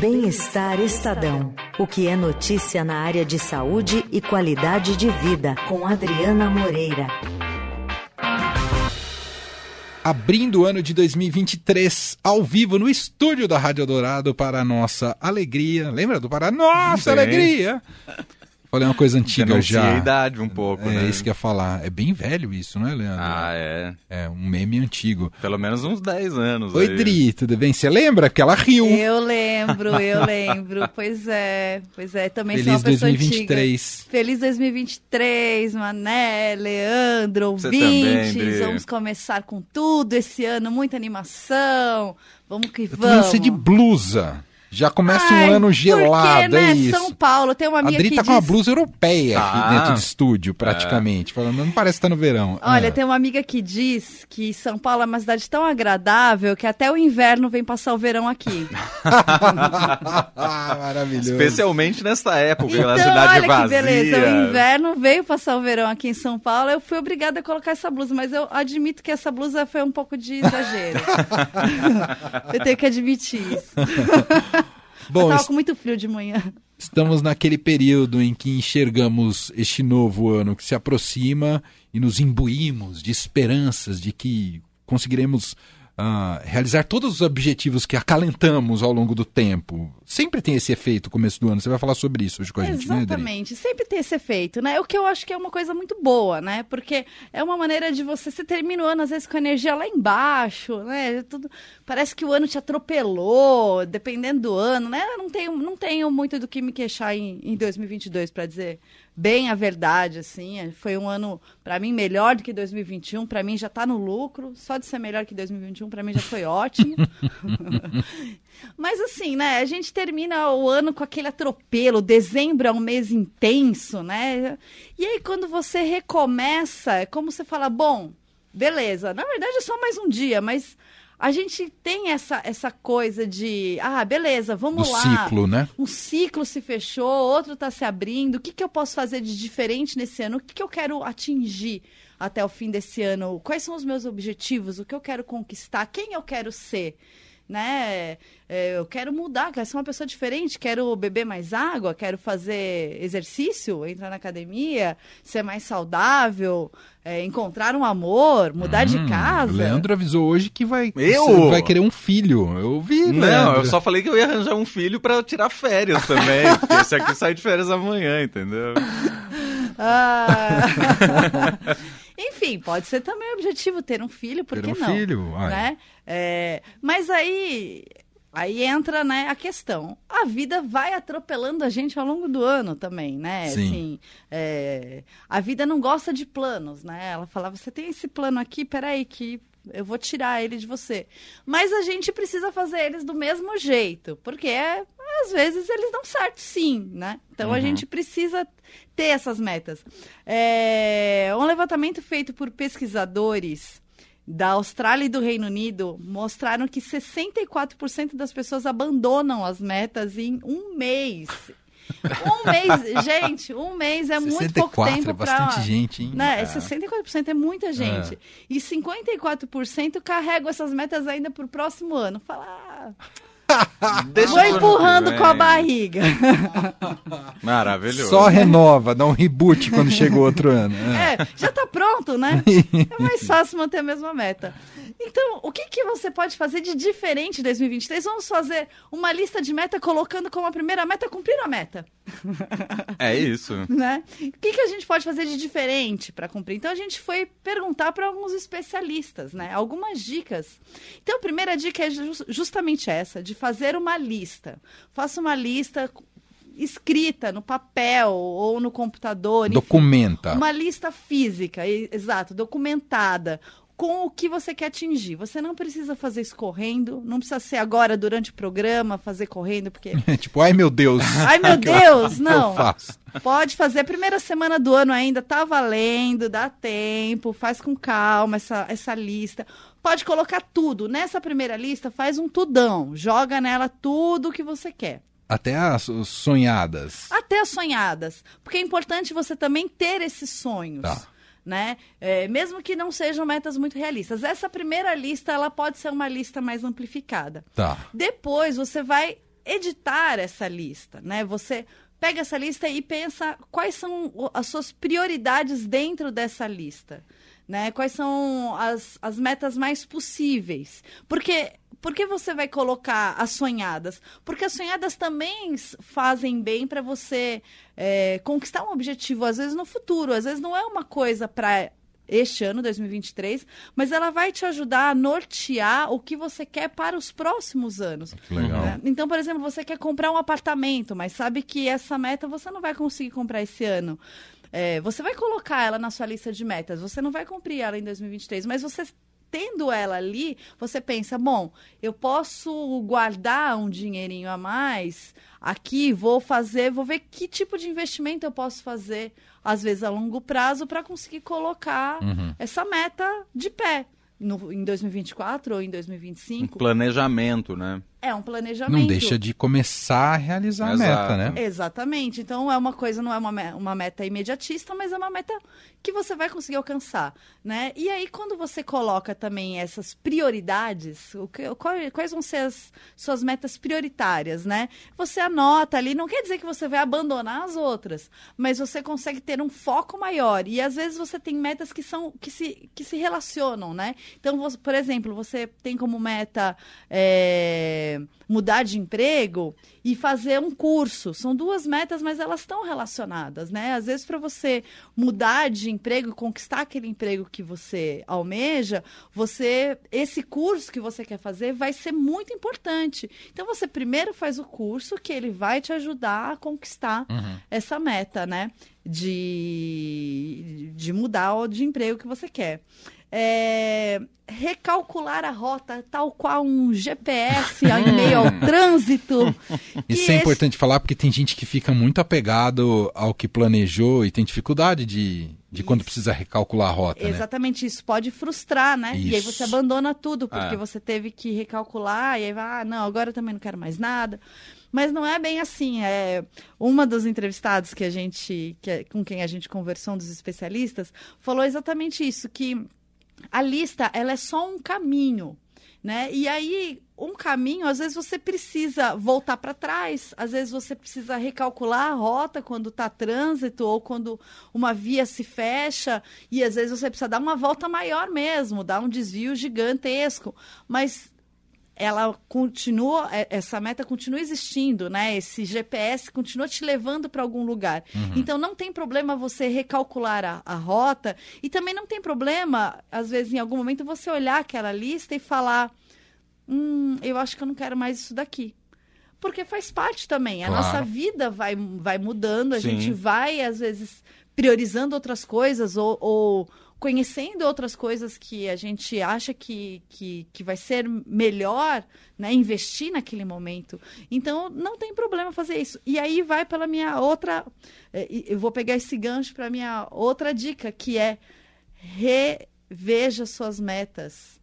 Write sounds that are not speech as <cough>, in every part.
Bem-Estar Estadão. O que é notícia na área de saúde e qualidade de vida, com Adriana Moreira. Abrindo o ano de 2023, ao vivo no estúdio da Rádio Dourado para a nossa alegria. Lembra do Pará? Nossa Sim. alegria! <laughs> Falei uma coisa antiga Denuncia já. a idade um pouco, É né? isso que eu ia falar. É bem velho isso, não é, Leandro? Ah, é. É um meme antigo. Pelo menos uns 10 anos. Oi, aí. Dri, tudo bem? Você lembra que ela riu? Eu lembro, eu lembro. <laughs> Pois é, pois é. Também sou Feliz uma pessoa 2023. antiga. Feliz 2023, Mané, Leandro, também, ouvintes. Vamos começar com tudo esse ano, muita animação. Vamos que Eu vamos. você de blusa. Já começa Ai, um ano porque, gelado, né, é isso. São Paulo, tem uma amiga Dri que tá diz... com uma blusa europeia Tá. aqui dentro do estúdio, praticamente. Falando, não parece que tá no verão. Olha, Ah. tem uma amiga que diz que São Paulo é uma cidade tão agradável que até o inverno vem passar o verão aqui. ah, <laughs> <laughs> maravilhoso. Especialmente nessa época, Então, na cidade olha vazia. que beleza. O inverno veio passar o verão aqui em São Paulo. Eu fui obrigada a colocar essa blusa, mas eu admito que essa blusa foi um pouco de exagero. <laughs> eu tenho que admitir isso. Bom, eu tava com muito frio de manhã. estamos naquele período em que enxergamos este novo ano que se aproxima e nos imbuímos de esperanças de que conseguiremos ah, realizar todos os objetivos que acalentamos ao longo do tempo. Sempre tem esse efeito no começo do ano. Você vai falar sobre isso hoje com a gente, né? Exatamente. Sempre tem esse efeito, né? O que eu acho que é uma coisa muito boa, né? Porque é uma maneira de você se termina o ano, às vezes, com a energia lá embaixo, né? Tudo, parece que o ano te atropelou, dependendo do ano, né? Eu não tenho, não tenho muito do que me queixar em, em 2022, para dizer bem a verdade, assim. É, Foi um ano, para mim, melhor do que 2021. Para mim, já tá no lucro. Só de ser melhor que 2021, para mim, já foi ótimo. <laughs> Mas assim, né? A gente termina o ano com aquele atropelo. Dezembro é um mês intenso, né? E aí, quando você recomeça, é como você fala: bom, beleza, na verdade é só mais um dia, mas a gente tem essa, essa coisa de: ah, beleza, vamos Do lá. ciclo, né? Um ciclo se fechou, outro está se abrindo. O que, que eu posso fazer de diferente nesse ano? O que, que eu quero atingir até o fim desse ano? Quais são os meus objetivos? O que eu quero conquistar? Quem eu quero ser? Né? É, Eu quero mudar, quero ser uma pessoa diferente, quero beber mais água, quero fazer exercício, entrar na academia, ser mais saudável, é, encontrar um amor, mudar de Hum, casa. O Leandro avisou hoje que vai, Eu? você vai querer um filho. Eu vi, Não, Leandro. eu só falei que eu ia arranjar um filho pra tirar férias também. <laughs> porque esse aqui sai de férias amanhã, entendeu? Ah. <laughs> Enfim, pode ser também o objetivo ter um filho, por Ter que um não? filho, ai. né? É, mas aí, aí entra né, a questão. A vida vai atropelando a gente ao longo do ano também, né? Sim. Assim, é, a vida não gosta de planos, né? Ela falava, você tem esse plano aqui, peraí que eu vou tirar ele de você. Mas a gente precisa fazer eles do mesmo jeito, porque é, às vezes eles dão certo sim, né? Então a Uhum. gente precisa ter essas metas. É, um levantamento feito por pesquisadores da Austrália e do Reino Unido mostraram que 64% das pessoas abandonam as metas em um mês. Um mês, gente, um mês é muito pouco 64 tempo é para bastante gente, hein? né? É. 64% é muita gente. E 54% carregam essas metas ainda para o próximo ano. Fala, ah, <laughs> Deixa vou empurrando com a barriga. <laughs> Maravilhoso. Só renova, dá um reboot quando chega o outro ano. É. É, já tá pronto, né? <laughs> É mais fácil manter a mesma meta. Então, o que, que você pode fazer de diferente em 2023? Vamos fazer uma lista de meta colocando como a primeira meta cumprir a meta. É isso. <laughs> né? O que, que a gente pode fazer de diferente para cumprir? Então a gente foi perguntar para alguns especialistas, né? Algumas dicas. Então a primeira dica é ju- justamente essa, de fazer uma lista. Faça uma lista escrita no papel ou no computador, enfim, Documenta. uma lista física, exato, documentada, com o que você quer atingir. Você não precisa fazer isso correndo, não precisa ser agora durante o programa, fazer correndo, porque. <laughs> tipo, ai meu Deus. <laughs> Ai, <laughs> meu Deus, não. Pode fazer a primeira semana do ano ainda, tá valendo, dá tempo, faz com calma essa, essa lista. Pode colocar tudo. Nessa primeira lista, faz um tudão. Joga nela tudo que você quer. Até as as sonhadas. Até as sonhadas. Porque é importante você também ter esses sonhos. Tá. Né? É, mesmo que não sejam metas muito realistas. Essa primeira lista ela pode ser uma lista mais amplificada. Tá. Depois você vai editar essa lista, né? Você pega essa lista e pensa quais são as suas prioridades dentro dessa lista. Né? Quais são as, as metas mais possíveis? Porque por que você vai colocar as sonhadas? Porque as sonhadas também fazem bem para você é, conquistar um objetivo, às vezes no futuro. Às vezes não é uma coisa para este ano, 2023, mas ela vai te ajudar a nortear o que você quer para os próximos anos. Legal. Né? Então, por exemplo, você quer comprar um apartamento, mas sabe que essa meta você não vai conseguir comprar esse ano. É, você vai colocar ela na sua lista de metas, você não vai cumprir ela em 2023, mas você tendo ela ali, você pensa, bom, eu posso guardar um dinheirinho a mais aqui, vou fazer, vou ver que tipo de investimento eu posso fazer, às vezes a longo prazo, para conseguir colocar uhum. essa meta de pé. No, em 2024 ou em 2025. Um planejamento, né? É um planejamento. Não deixa de começar a realizar Exato. a meta, né? Exatamente. Então é uma coisa, não é uma, uma meta imediatista, mas é uma meta que você vai conseguir alcançar, né? E aí quando você coloca também essas prioridades, o que, quais vão ser as suas metas prioritárias, né? Você anota ali, não quer dizer que você vai abandonar as outras, mas você consegue ter um foco maior. E às vezes você tem metas que são que se, que se relacionam, né? Então, você, por exemplo, você tem como meta é, mudar de emprego e fazer um curso. São duas metas, mas elas estão relacionadas, né? Às vezes, para você mudar de emprego, conquistar aquele emprego que você almeja, você esse curso que você quer fazer vai ser muito importante. Então, você primeiro faz o curso que ele vai te ajudar a conquistar uhum. essa meta, né? De, de mudar de emprego que você quer é, recalcular a rota, tal qual um GPS <laughs> em meio ao trânsito. Isso é esse... importante falar porque tem gente que fica muito apegado ao que planejou e tem dificuldade de, de quando precisa recalcular a rota. Né? Exatamente, né? isso pode frustrar, né? Isso. E aí você abandona tudo porque é. você teve que recalcular e aí vai, ah, não, agora eu também não quero mais nada. Mas não é bem assim. É uma dos entrevistados que a gente, que, é, com quem a gente conversou, um dos especialistas, falou exatamente isso, que a lista ela é só um caminho. Né? E aí, um caminho, às vezes você precisa voltar para trás, às vezes você precisa recalcular a rota quando está trânsito ou quando uma via se fecha, e às vezes você precisa dar uma volta maior mesmo, dar um desvio gigantesco. Mas ela continua, é, essa meta continua existindo, né? Esse GPS continua te levando para algum lugar. Uhum. Então não tem problema você recalcular a, a, rota e também não tem problema, às vezes, em algum momento, você olhar aquela lista e falar: hum, eu acho que eu não quero mais isso daqui. Porque faz parte também. A claro. nossa vida vai, vai mudando, a Sim. gente vai, às vezes, priorizando outras coisas ou, ou conhecendo outras coisas que a gente acha que, que, que vai ser melhor, né, investir naquele momento. Então, não tem problema fazer isso. E aí vai pela minha outra. Eh, eu vou pegar esse gancho para minha outra dica, que é reveja suas metas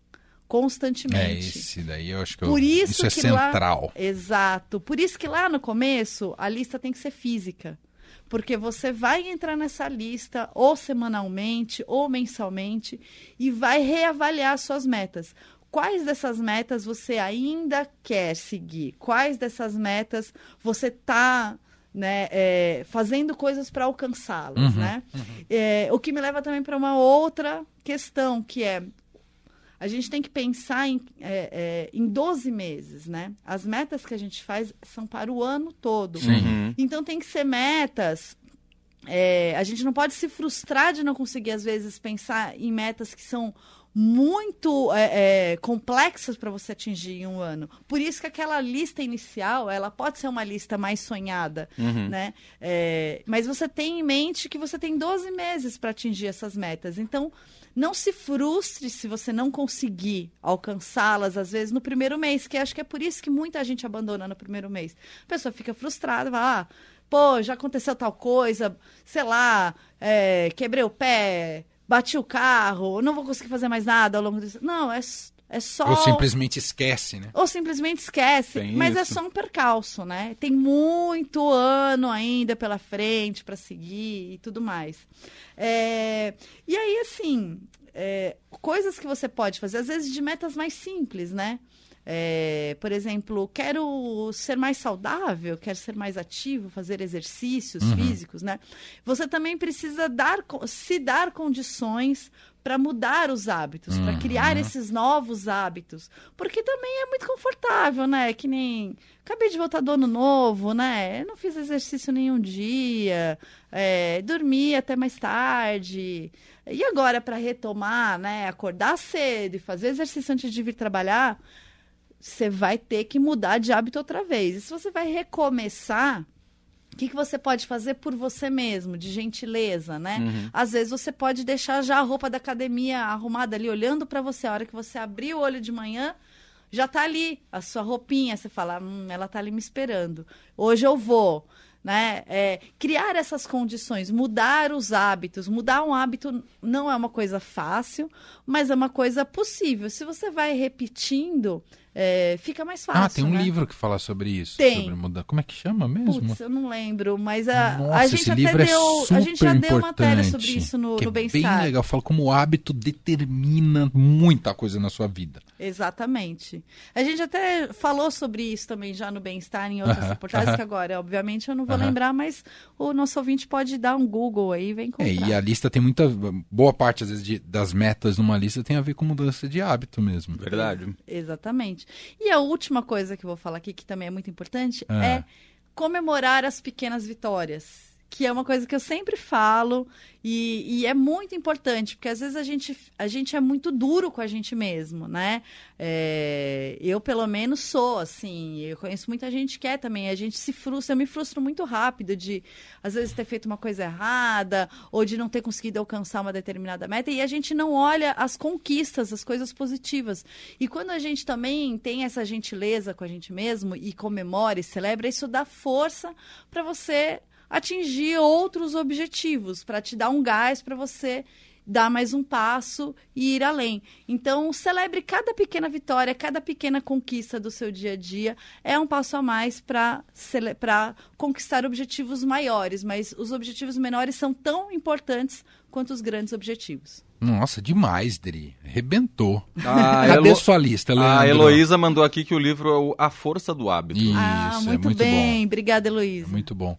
constantemente. É esse daí, eu acho que Por eu, isso, isso é central. Lá, exato. Por isso que lá no começo a lista tem que ser física porque você vai entrar nessa lista ou semanalmente ou mensalmente e vai reavaliar suas metas. Quais dessas metas você ainda quer seguir? Quais dessas metas você está né, é, fazendo coisas para alcançá-las, uhum, né? Uhum. É, o que me leva também para uma outra questão, que é a gente tem que pensar em, é, é, em 12 meses, né? As metas que a gente faz são para o ano todo. Uhum. Então tem que ser metas. É, a gente não pode se frustrar de não conseguir, às vezes, pensar em metas que são muito é, é, complexas para você atingir em um ano. Por isso que aquela lista inicial, ela pode ser uma lista mais sonhada, uhum. né? É, mas você tem em mente que você tem 12 meses para atingir essas metas. Então, não se frustre se você não conseguir alcançá-las, às vezes, no primeiro mês, que acho que é por isso que muita gente abandona no primeiro mês. A pessoa fica frustrada, vai, ah, pô, já aconteceu tal coisa, sei lá, é, quebrei o pé, bati o carro, não vou conseguir fazer mais nada ao longo desse. Não, é é só. Ou simplesmente esquece, né? Ou simplesmente esquece. Tem mas é isso. é só um percalço, né? Tem muito ano ainda pela frente para seguir e tudo mais. É... E aí, assim, é... coisas que você pode fazer, às vezes de metas mais simples, né? É, por exemplo, quero ser mais saudável, quero ser mais ativo, fazer exercícios Uhum. físicos, né? Você também precisa dar, se dar condições para mudar os hábitos, para Uhum. criar esses novos hábitos, porque também é muito confortável, né? Que nem acabei de voltar do ano novo, né? Não fiz exercício nenhum dia, é, dormi até mais tarde. E agora para retomar, né? Acordar cedo e fazer exercício antes de vir trabalhar, você vai ter que mudar de hábito outra vez. E se você vai recomeçar, o que, que você pode fazer por você mesmo, de gentileza, né? Uhum. Às vezes você pode deixar já a roupa da academia arrumada ali, olhando para você. A hora que você abrir o olho de manhã, já tá ali a sua roupinha. Você fala, hum, ela tá ali me esperando. Hoje eu vou. Né? É, criar essas condições, mudar os hábitos. Mudar um hábito não é uma coisa fácil, mas é uma coisa possível. Se você vai repetindo, é, fica mais fácil. ah, tem um né? livro que fala sobre isso. Tem. Sobre mudar. Como é que chama mesmo? Putz, eu não lembro, mas a, Nossa, a gente esse até livro é deu. super a gente já deu matéria sobre isso no, que no é bem legal. Fala como o hábito determina muita coisa na sua vida. Exatamente. A gente até falou sobre isso também já no bem-estar em outras Aham, reportagens, aham. que agora, obviamente, eu não vou Aham. lembrar, mas o nosso ouvinte pode dar um Google aí e vem comprar. É, e a lista tem muita. Boa parte, às vezes, de- das metas numa lista tem a ver com mudança de hábito mesmo. Verdade. Exatamente. E a última coisa que eu vou falar aqui, que também é muito importante, Ah. é comemorar as pequenas vitórias. Que é uma coisa que eu sempre falo e, e é muito importante, porque às vezes a gente, a gente é muito duro com a gente mesmo, né? É, eu, pelo menos, sou assim. Eu conheço muita gente que é também. A gente se frustra, eu me frustro muito rápido de, às vezes, ter feito uma coisa errada ou de não ter conseguido alcançar uma determinada meta e a gente não olha as conquistas, as coisas positivas. E quando a gente também tem essa gentileza com a gente mesmo e comemora e celebra, isso dá força para você atingir outros objetivos, para te dar um gás para você dar mais um passo e ir além. Então, celebre cada pequena vitória, cada pequena conquista do seu dia a dia. É um passo a mais para conquistar objetivos maiores, mas os objetivos menores são tão importantes quanto os grandes objetivos. Nossa, demais, Dri. Arrebentou. Ah, Cadê Elo- sua lista, Leandro? A Heloísa mandou aqui que o livro é o A Força do Hábito. Isso, ah, é muito, muito bem. bom. Obrigada, Heloísa. É muito bom.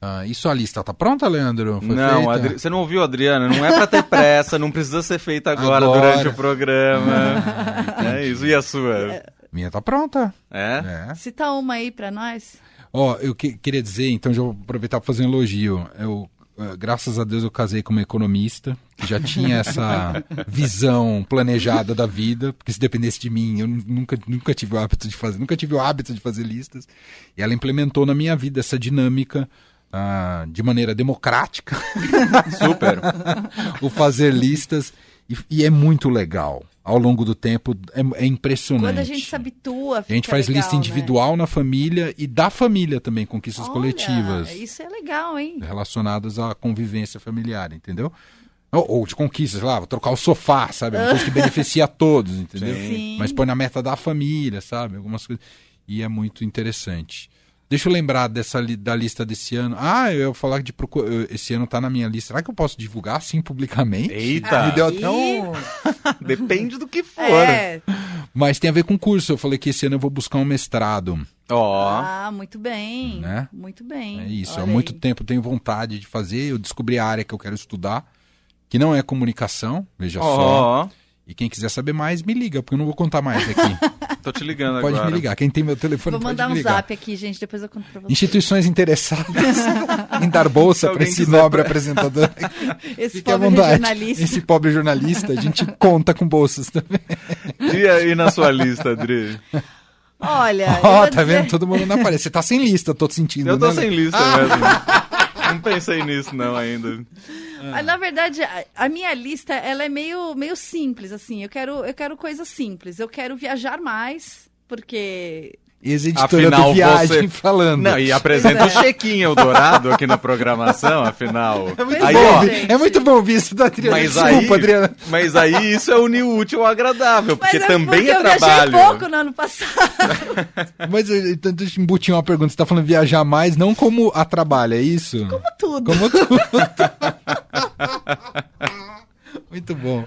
Ah, e sua lista tá pronta, Leandro? Foi não, feita? Adri- você não ouviu, Adriana? Não é pra ter pressa, não precisa ser feita agora, Agora. durante o programa. <laughs> é isso. E a sua? Minha tá pronta. É? É. Cita uma aí para nós. Ó, eu que- queria dizer, então já vou aproveitar para fazer um elogio. Eu, eh, graças a Deus eu casei com uma economista que já tinha essa <laughs> visão planejada da vida, porque se dependesse de mim, eu nu- nunca, nunca tive o hábito de fazer, nunca tive o hábito de fazer listas. E ela implementou na minha vida essa dinâmica ah, de maneira democrática, <laughs> Super. o fazer listas e, e é muito legal. Ao longo do tempo é, é impressionante. Quando a gente se habitua, A gente faz legal, lista né? individual na família e da família também, conquistas Olha, coletivas Isso é legal, hein? relacionadas à convivência familiar, entendeu? Ou, ou de conquistas, lá, vou trocar o sofá, sabe? Uma coisa que beneficia a todos, entendeu? <laughs> Sim. Mas põe na meta da família, sabe? Algumas coisas. E é muito interessante. Deixa eu lembrar dessa li- da lista desse ano. Ah, eu ia falar de procu- eu- esse ano tá na minha lista. Será que eu posso divulgar assim publicamente? Eita. Me deu até um... <laughs> Depende do que for. É. Mas tem a ver com curso. Eu falei que esse ano eu vou buscar um mestrado. Ó. Ah, muito bem. Né? Muito bem. É isso, Olha há muito aí. tempo eu tenho vontade de fazer. Eu descobri a área que eu quero estudar, que não é comunicação, veja só. Ó. E quem quiser saber mais, me liga, porque eu não vou contar mais aqui. <laughs> Tô te ligando pode agora. me ligar. Quem tem meu telefone Vou pode mandar me um ligar. zap aqui, gente, depois eu conto pra vocês. Instituições interessadas <laughs> em dar bolsa para esse nobre apresentador. <laughs> Esse Fique pobre jornalista. Esse pobre jornalista, a gente conta com bolsas também. E aí na sua lista, Adri? Olha, Ó, vou tá dizer- vendo? Todo mundo na parede. Você tá sem lista, eu tô sentindo. Eu tô né, sem Lê? lista mesmo. <laughs> Não pensei nisso não ainda. Ah, Na verdade, a, a minha lista ela é meio, meio simples, assim. Eu quero, eu quero coisas simples. Eu quero viajar mais, porque Ex-editora Afinal, do Viagem você- <laughs> falando. Não, e apresenta o Chequinho Eldorado aqui na programação, afinal. É muito, Pois bom, é, gente. é muito bom ouvir isso da Adriana. Mas Desculpa, aí, Adriana. mas aí isso é unir o útil ao agradável, porque Mas é também porque é eu viajei trabalho. pouco no ano passado. <laughs> Mas eh, então, deixa eu embutir uma pergunta. Você tá falando viajar mais, não como a trabalho, é isso? Como tudo. Como tudo. <laughs> muito bom.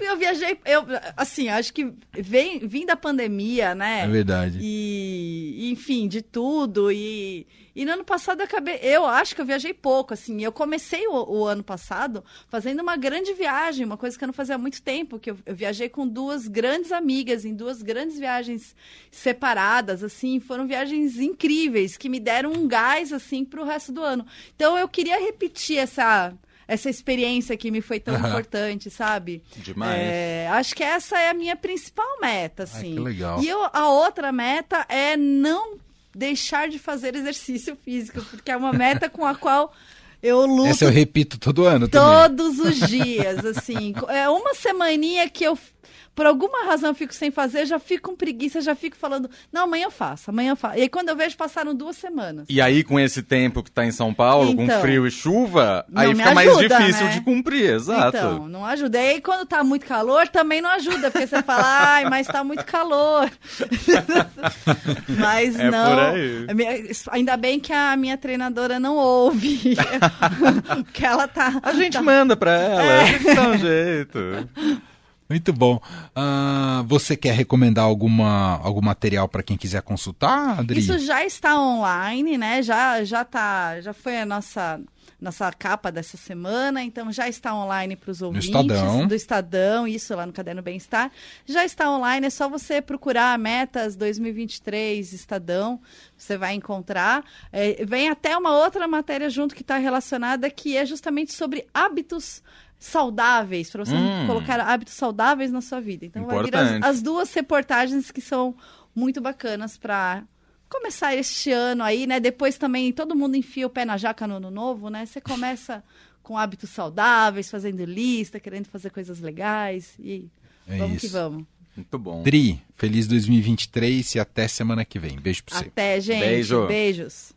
Eu viajei, eu, assim, acho que vem, vim da pandemia, né? É verdade. E, enfim, de tudo. E, e no ano passado eu acabei. Eu acho que eu viajei pouco, assim. Eu comecei o, o, ano passado fazendo uma grande viagem, uma coisa que eu não fazia há muito tempo, que eu, eu, viajei com duas grandes amigas em duas grandes viagens separadas, assim. Foram viagens incríveis, que me deram um gás, assim, para o resto do ano. Então eu queria repetir essa essa experiência que me foi tão importante, sabe? Demais. É, acho que essa é a minha principal meta, assim. Ai, que legal. E eu, a outra meta é não deixar de fazer exercício físico, porque é uma meta com a <laughs> qual eu luto. Essa eu repito todo ano Todos também. os dias, assim. É uma semaninha que eu por alguma razão eu fico sem fazer, já fico com preguiça, já fico falando, não, amanhã eu faço, amanhã eu faço. E aí quando eu vejo, passaram duas semanas. E aí, com esse tempo que tá em São Paulo, então, com frio e chuva, aí fica ajuda, mais difícil né? de cumprir, exato. Então, não ajuda. E aí, quando tá muito calor, também não ajuda, porque você fala, ai, mas tá muito calor. <laughs> mas é não. Ainda bem que a minha treinadora não ouve. <laughs> porque ela tá. A gente tá... manda pra ela, é. dá um jeito. <laughs> Muito bom. Uh, você quer recomendar alguma, algum material para quem quiser consultar, Adri? Isso já está online, né? Já, já, tá, já foi a nossa, nossa capa dessa semana, então já está online para os ouvintes Estadão. do Estadão, isso lá no Caderno Bem-Estar. Já está online, é só você procurar Metas 2023 Estadão, você vai encontrar. É, vem até uma outra matéria junto que está relacionada, que é justamente sobre hábitos saudáveis, para você hum. colocar hábitos saudáveis na sua vida. Então Importante. vai vir as, as duas reportagens que são muito bacanas para começar este ano aí, né? Depois também todo mundo enfia o pé na jaca no ano novo, né? Você começa com hábitos saudáveis, fazendo lista, querendo fazer coisas legais e é vamos isso. que vamos. Muito bom. Dri, feliz 2023 e até semana que vem. Beijo pra você. Até, gente. Beijo. Beijos.